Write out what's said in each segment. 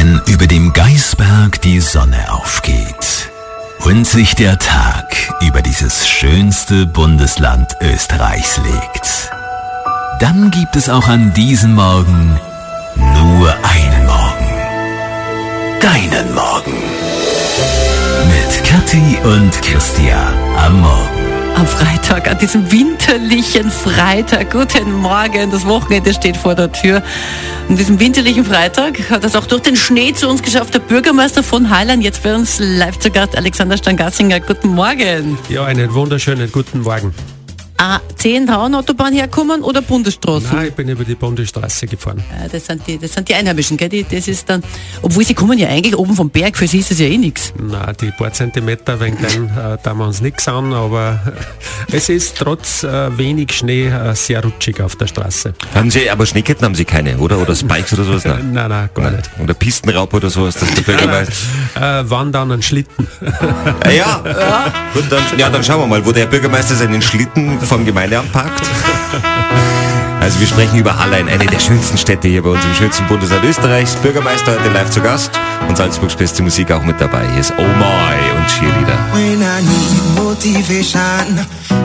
Wenn über dem Geißberg die Sonne aufgeht und sich der Tag über dieses schönste Bundesland Österreichs legt, dann gibt es auch an diesem Morgen nur einen Morgen. Deinen Morgen. Mit Kathi und Christian am Morgen. Am Freitag, an diesem winterlichen Freitag. Guten Morgen, das Wochenende steht vor der Tür. An diesem winterlichen Freitag hat es auch durch den Schnee zu uns geschafft, der Bürgermeister von Heiland. Jetzt bei uns live zu Gast Alexander Stangassinger. Guten Morgen. Ja, einen wunderschönen guten Morgen. A10 Autobahn herkommen oder Bundesstraße? Nein, ich bin über die Bundesstraße gefahren. Ja, das, sind die, das sind die Einheimischen, gell? Die, das ist dann, obwohl sie kommen ja eigentlich oben vom Berg, für sie ist es ja eh nichts. Nein, die paar Zentimeter dem äh, da wir uns nichts an, aber es ist trotz äh, wenig Schnee äh, sehr rutschig auf der Straße. Haben Sie, aber Schneeketten haben Sie keine, oder? Oder Spikes oder sowas? Nein, nein, nein gar nicht. Oder Pistenraub oder sowas, das der Bürgermeister. Äh, wandern an Schlitten. ja, ja. Gut, dann, ja, dann schauen wir mal, wo der Bürgermeister seinen Schlitten vom Gemeindeamt parkt. Also wir sprechen über Hallein, eine der schönsten Städte hier bei uns im schönsten Bundesland Österreichs. Bürgermeister heute live zu Gast und Salzburgs beste Musik auch mit dabei. Hier ist Oh My und Cheerleader.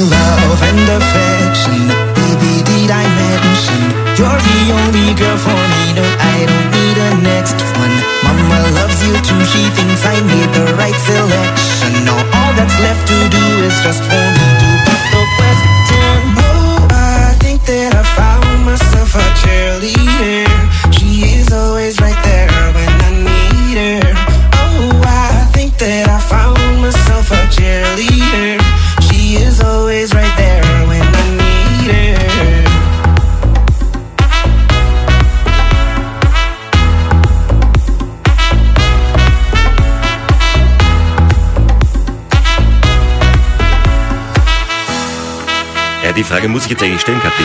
Love and affection. Baby, did I mention you're the only girl for me? No, I don't need a next one. Mama loves you too. She thinks I made the right selection. Now all that's left to do is just for me die Frage muss ich jetzt eigentlich stellen, Kathi.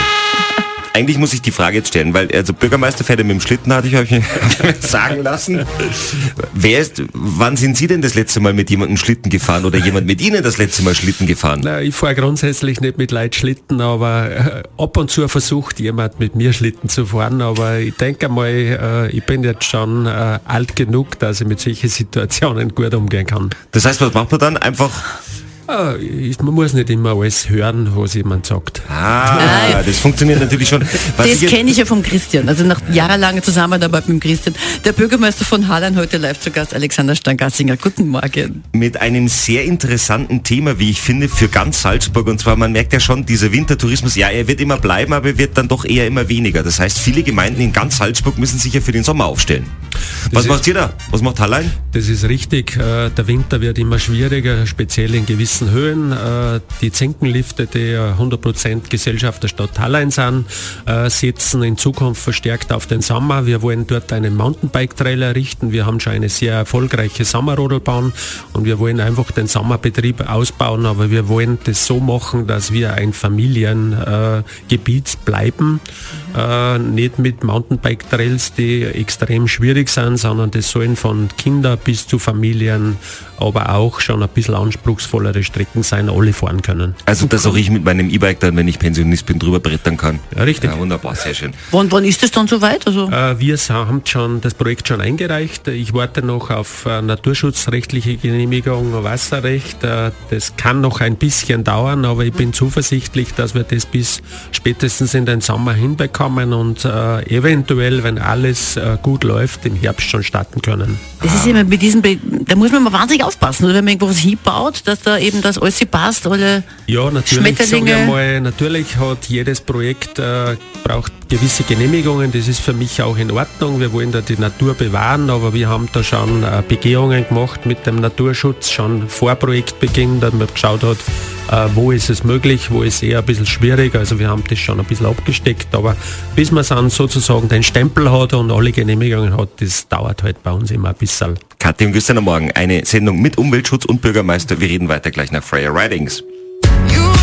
Eigentlich muss ich die Frage jetzt stellen, weil also Bürgermeister fährt mit dem Schlitten, hatte ich euch sagen lassen. Wer ist, wann sind Sie denn das letzte Mal mit jemandem Schlitten gefahren oder jemand mit Ihnen das letzte Mal Schlitten gefahren? Na, ich fahre grundsätzlich nicht mit Leid Schlitten, aber äh, ab und zu versucht jemand mit mir Schlitten zu fahren. Aber ich denke mal, äh, ich bin jetzt schon äh, alt genug, dass ich mit solchen Situationen gut umgehen kann. Das heißt, was macht man dann? Einfach, Ich, man muss nicht immer alles hören, was jemand sagt. ah, Nein. das funktioniert natürlich schon. Was Das kenne ich ja vom Christian. Also nach jahrelanger Zusammenarbeit mit dem Christian. Der Bürgermeister von Hallein heute live zu Gast, Alexander Stangassinger. Guten Morgen. mit einem sehr interessanten Thema, wie ich finde, für ganz Salzburg. Und zwar, man merkt ja schon, dieser Wintertourismus, ja, er wird immer bleiben, aber er wird dann doch eher immer weniger. Das heißt, viele Gemeinden in ganz Salzburg müssen sich ja für den Sommer aufstellen. Was ist- macht ihr da? Was macht Hallein? Das ist richtig. Äh, Der Winter wird immer schwieriger, speziell in gewissen ganzen Höhen. Äh, die Zinkenlifte, die 100% Gesellschaft der Stadt Hallein sind, äh, setzen in Zukunft verstärkt auf den Sommer. Wir wollen dort einen Mountainbike-Trail errichten. Wir haben schon eine sehr erfolgreiche Sommerrodelbahn und wir wollen einfach den Sommerbetrieb ausbauen, aber wir wollen das so machen, dass wir ein Familiengebiet bleiben. nicht mit Mountainbike-Trails, die extrem schwierig sind, sondern das sollen von Kinder bis zu Familien, aber auch schon ein bisschen anspruchsvollere Strecken sein, alle fahren können. Also das auch ich mit meinem E-Bike dann, wenn ich Pensionist bin, drüber brettern kann. Ja, richtig. Ja, wunderbar, sehr schön. Wann, wann ist das dann soweit? Also Äh, wir haben schon das Projekt schon eingereicht. Ich warte noch auf äh, naturschutzrechtliche Genehmigung, Wasserrecht. Äh, das kann noch ein bisschen dauern, aber ich bin zuversichtlich, dass wir das bis spätestens in den Sommer hinbekommen und eventuell, wenn alles gut läuft, im Herbst schon starten können. das ist immer mit diesem, da muss man mal wahnsinnig aufpassen, oder wenn man irgendwo was hinbaut, dass da eben das alles passt, alle Ja, natürlich, Schmetterlinge. ich mal, natürlich hat jedes Projekt äh, braucht gewisse Genehmigungen, das ist für mich auch in Ordnung. Wir wollen da die Natur bewahren, aber wir haben da schon äh, Begehungen gemacht mit dem Naturschutz, schon vor Projektbeginn, dass man geschaut hat, äh, wo ist es möglich, wo ist eher ein bisschen schwierig. Also wir haben das schon ein bisschen abgesteckt, aber bis man dann sozusagen den Stempel hat und alle Genehmigungen hat, das dauert halt bei uns immer ein bisschen. Kathi und Christian am Morgen, eine Sendung mit Umweltschutz und Bürgermeister. Wir reden weiter gleich nach Freya Ridings. You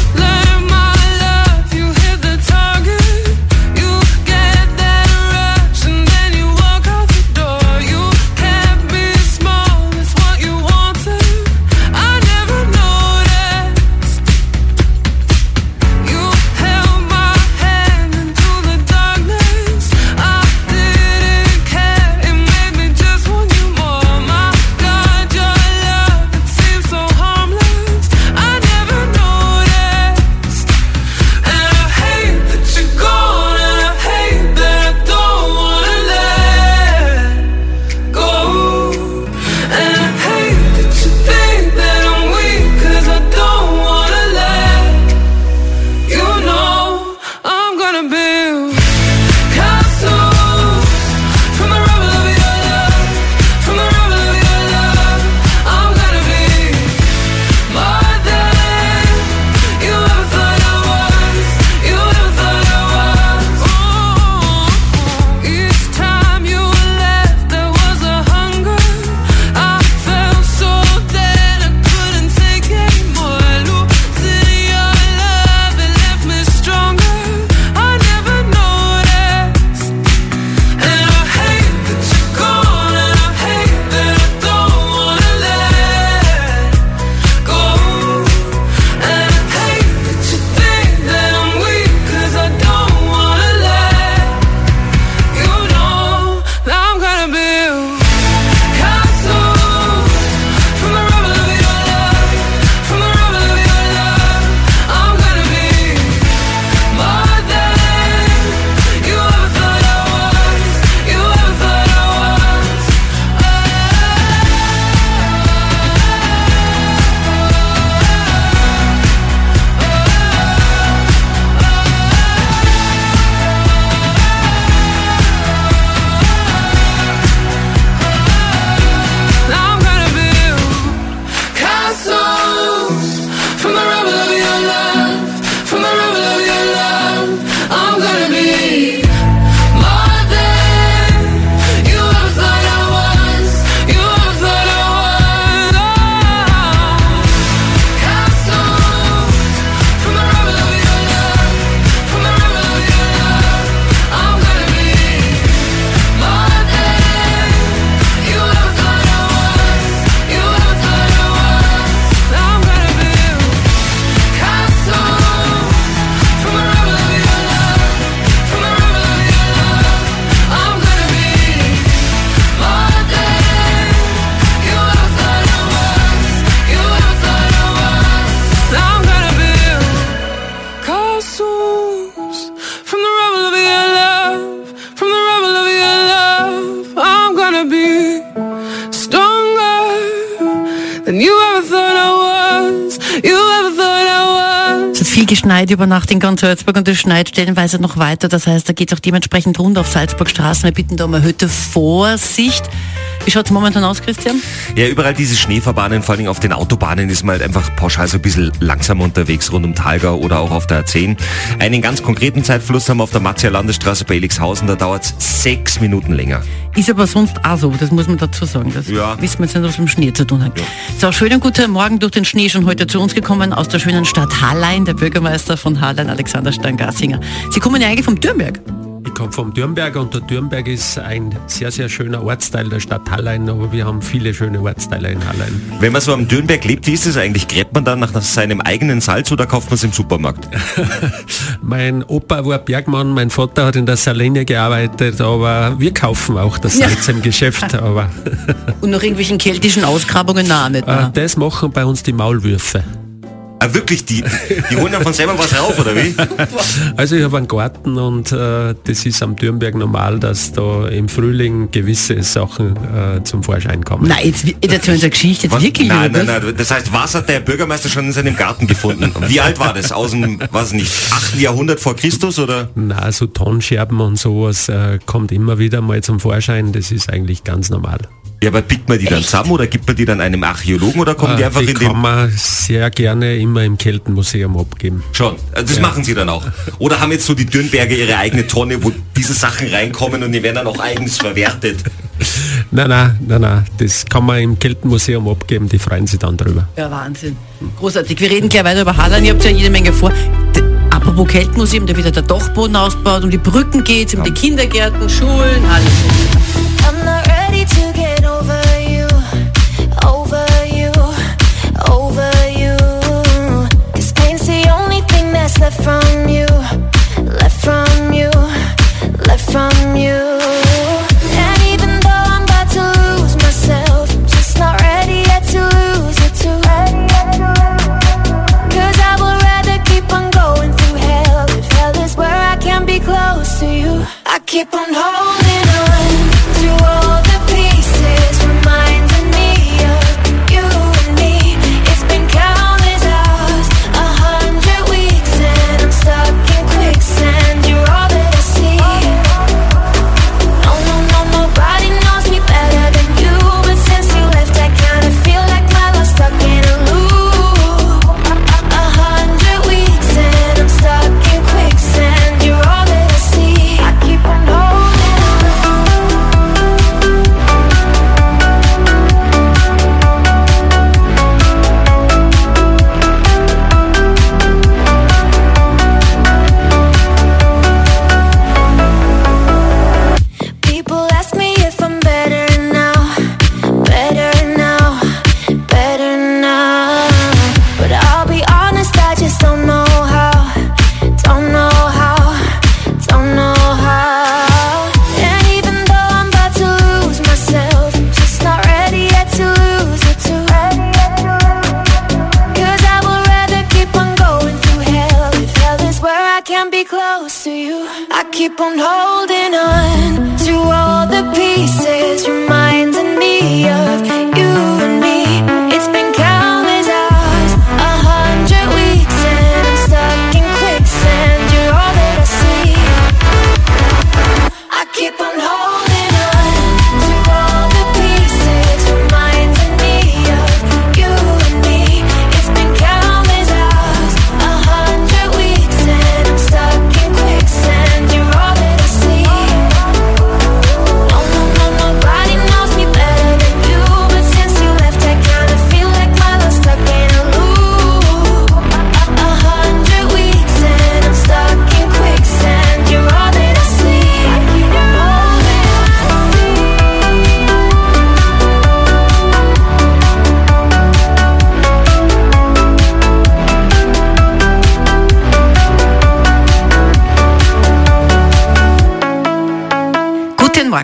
viel geschneit. schneit über Nacht in ganz Salzburg und es schneit stellenweise noch weiter. Das heißt, da geht es auch dementsprechend rund auf Salzburgstraßen. Wir bitten da um erhöhte Vorsicht. Wie schaut es momentan aus, Christian? Ja, überall diese Schneefahrbahnen, vor allem auf den Autobahnen ist man halt einfach pauschal so ein bisschen langsam unterwegs, rund um Talgau oder auch auf der A10. Einen ganz konkreten Zeitfluss haben wir auf der Matzia Landesstraße bei Elixhausen, da dauert es sechs Minuten länger. Ist aber sonst auch so, das muss man dazu sagen. Das Ja. wissen wir jetzt nicht, was mit dem Schnee zu tun hat. So, schönen guten Morgen durch den Schnee schon heute zu uns gekommen aus der schönen Stadt Hallein, der Bürgermeister von Hallein, Alexander Stangassinger. Sie kommen ja eigentlich vom Dürnberg. Ich komme vom Dürnberg und der Dürnberg ist ein sehr, sehr schöner Ortsteil der Stadt Hallein, aber wir haben viele schöne Ortsteile in Hallein. Wenn man so am Dürnberg lebt, wie ist es eigentlich? Gräbt man dann nach, seinem eigenen Salz oder kauft man es im Supermarkt? Mein Opa war Bergmann, mein Vater hat in der Saline gearbeitet, aber wir kaufen auch das Ja. Salz im Geschäft. Aber Und nach irgendwelchen keltischen Ausgrabungen nahe nicht äh, das machen bei uns die Maulwürfe. Ah, wirklich, die, die holen dann von selber was rauf, oder wie? Also ich habe einen Garten und äh, das ist am Dürnberg normal, dass da im Frühling gewisse Sachen äh, zum Vorschein kommen. Nein, jetzt, jetzt erzählen Sie eine Geschichte, jetzt Was? wirklich. nein, nein, nein. Das heißt, was hat der Bürgermeister schon in seinem Garten gefunden? Wie alt war das? Aus dem, was nicht, 8. Jahrhundert vor Christus oder? Na, so Tonscherben und sowas äh, kommt immer wieder mal zum Vorschein. Das ist eigentlich ganz normal. Ja, aber pickt man die dann zusammen oder gibt man die dann einem Archäologen oder kommen die Äh, einfach die in kann den... man sehr gerne immer im Keltenmuseum abgeben. Schon, also das machen sie dann auch. Oder haben jetzt so die Dürnberger ihre eigene Tonne, wo diese Sachen reinkommen und die werden dann auch eigens verwertet. Nein, nein, nein, nein, das kann man im Keltenmuseum abgeben, die freuen sich dann drüber. Ja, Wahnsinn. Großartig. Wir reden gleich weiter über Hallein. Ihr habt ja jede Menge vor. D apropos Keltmuseum, da wird ja der Dachboden ausgebaut, um die Brücken geht's, um die Kindergärten, Schulen, alles.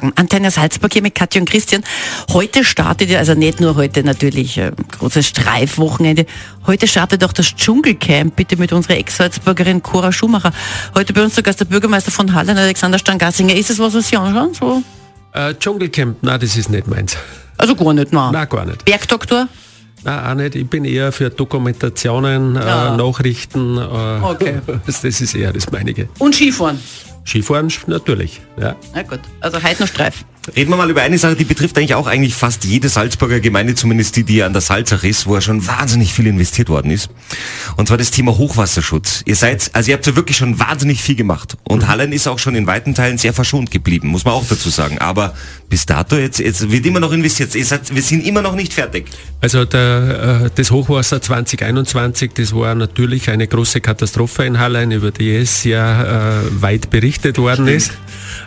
Morgen, Antenne Salzburg hier mit Katja und Christian. Heute startet ja, also nicht nur heute natürlich äh, großes Streifwochenende, heute startet auch das Dschungelcamp, bitte mit unserer Ex-Salzburgerin Cora Schumacher. Heute bei uns zu Gast der Bürgermeister von Hallen, Alexander Stangassinger. Ist es was, was Sie anschauen? So? Äh, Dschungelcamp, na, das ist nicht meins. Also gar nicht, nein. Na, gar nicht. Bergdoktor? Nein, auch nicht. Ich bin eher für Dokumentationen, Ja. äh, Nachrichten. Äh, Okay. Das ist eher das meinige. Und Skifahren. Skifahren natürlich. Ja. Na gut, also heute noch Streif. Reden wir mal über eine Sache, die betrifft eigentlich auch eigentlich fast jede Salzburger Gemeinde, zumindest die, die an der Salzach ist, wo ja schon wahnsinnig viel investiert worden ist. Und zwar das Thema Hochwasserschutz. Ihr seid, also ihr habt ja wirklich schon wahnsinnig viel gemacht. Und Hallen ist auch schon in weiten Teilen sehr verschont geblieben, muss man auch dazu sagen. Aber bis dato, jetzt, jetzt wird immer noch investiert. Ihr seid, wir sind immer noch nicht fertig. Also der, äh, das Hochwasser 2021, das war natürlich eine große Katastrophe in Hallein, über die es ja äh, weit berichtet worden ist.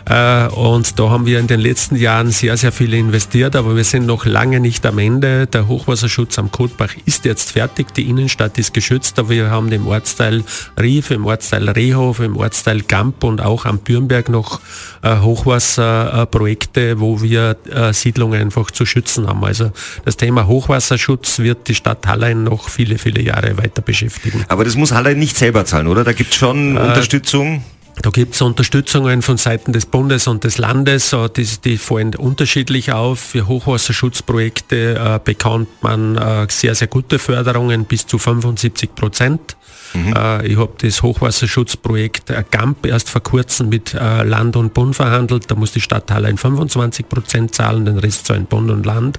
Äh, und da haben wir in den letzten Jahren sehr, sehr viel investiert, aber wir sind noch lange nicht am Ende. Der Hochwasserschutz am Kotbach ist jetzt fertig, die Innenstadt ist geschützt, aber wir haben im Ortsteil Rief, im Ortsteil Rehhof, im Ortsteil Gamp und auch am Bürnberg noch äh, Hochwasserprojekte, wo wir äh, Siedlungen einfach zu schützen haben. Also das Thema Hochwasserschutz wird die Stadt Hallein noch viele, viele Jahre weiter beschäftigen. Aber das muss Hallein nicht selber zahlen, oder? Da gibt es schon Unterstützung. Da gibt es Unterstützungen von Seiten des Bundes und des Landes, äh, die, die fallen unterschiedlich auf. Für Hochwasserschutzprojekte äh, bekommt man äh, sehr, sehr gute Förderungen bis zu 75 Prozent. Äh, ich habe das Hochwasserschutzprojekt äh, GAMP erst vor kurzem mit äh, Land und Bund verhandelt. Da muss die Stadt Hallein 25 Prozent zahlen, den Rest zahlen Bund und Land.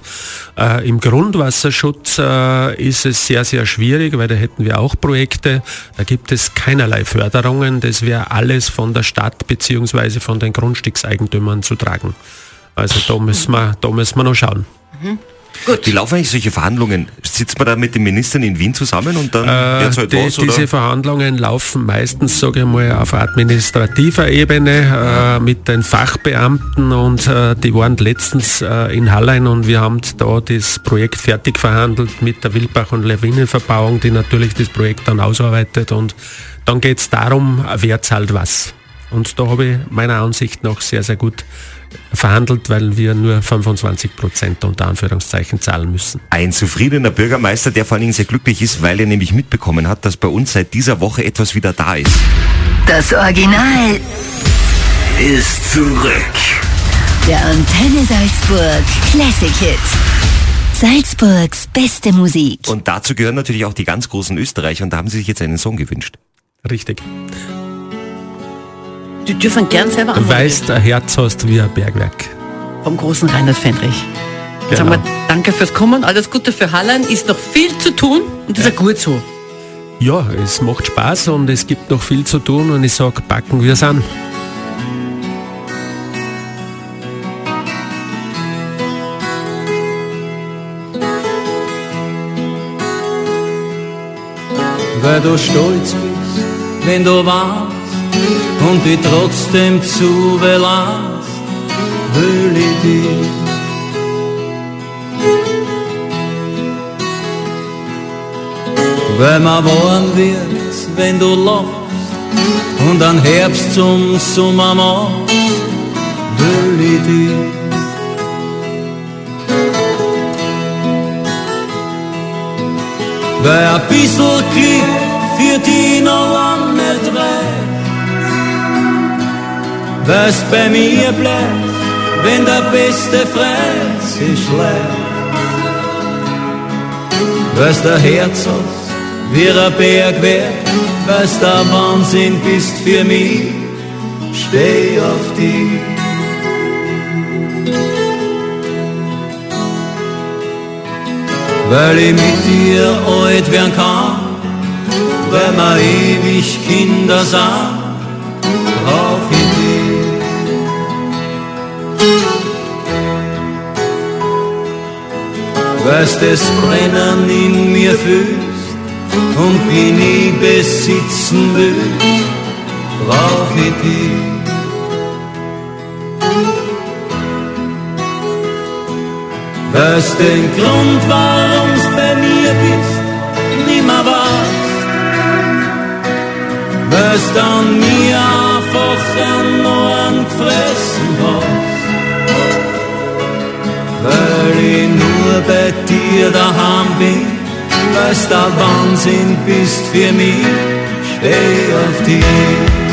Äh, Im Grundwasserschutz äh, ist es sehr, sehr schwierig, weil da hätten wir auch Projekte. Da gibt es keinerlei Förderungen. Das wäre alles von der Stadt beziehungsweise von den Grundstückseigentümern zu tragen. Also da müssen wir, da müssen wir noch schauen. Wie laufen eigentlich solche Verhandlungen? Sitzt man da mit den Ministern in Wien zusammen und dann Äh, halt die, was, oder? diese Verhandlungen laufen meistens, sage ich mal, auf administrativer Ebene äh, mit den Fachbeamten und äh, die waren letztens äh, in Hallein und wir haben da das Projekt fertig verhandelt mit der Wildbach- und Lawinenverbauung, die natürlich das Projekt dann ausarbeitet und dann geht es darum, wer zahlt was. Und da habe ich meiner Ansicht nach sehr, sehr gut verhandelt, weil wir nur 25 Prozent unter Anführungszeichen zahlen müssen. Ein zufriedener Bürgermeister, der vor allen Dingen sehr glücklich ist, weil er nämlich mitbekommen hat, dass bei uns seit dieser Woche etwas wieder da ist. Das Original, Ist zurück. der Antenne Salzburg Classic Hit. Salzburgs beste Musik. Und dazu gehören natürlich auch die ganz großen Österreicher und da haben sie sich jetzt einen Song gewünscht. Richtig. Die dürfen gern selber Du anmoderieren. weißt, ein Herz hast wie ein Bergwerk. Vom großen Reinhard Fendrich. Genau. sagen wir danke fürs Kommen, alles Gute für Hallein. Ist noch viel zu tun und das ist ja gut so. Ja, es macht Spaß und es gibt noch viel zu tun und ich sag, packen wir es an. weil du stolz bist, wenn du warst und dich trotzdem zu belasst, will ich dich. Weil mir warm wird, wenn du lachst und an Herbst zum Sommer machst, will ich dich. Weil ein bisschen Glück für die noch nicht reicht. Weil's bei mir bleibt, wenn der beste Freund sich schleicht. Weil's der Herz hast, wie ein Berg wär, weil's der Wahnsinn bist für mich, steh auf dich. weil ich mit dir alt werden kann, weil wir ewig Kinder sind, Weil's das Brennen in mir fühlst und mich nie besitzen will, brauch ich dich. Weißt den Grund, warum's bei mir bist, nimmer weißt. Weißt an mir einfach an Ohren gefressen bei dir daheim bin, weil's der Wahnsinn bist für mich, steh auf dich.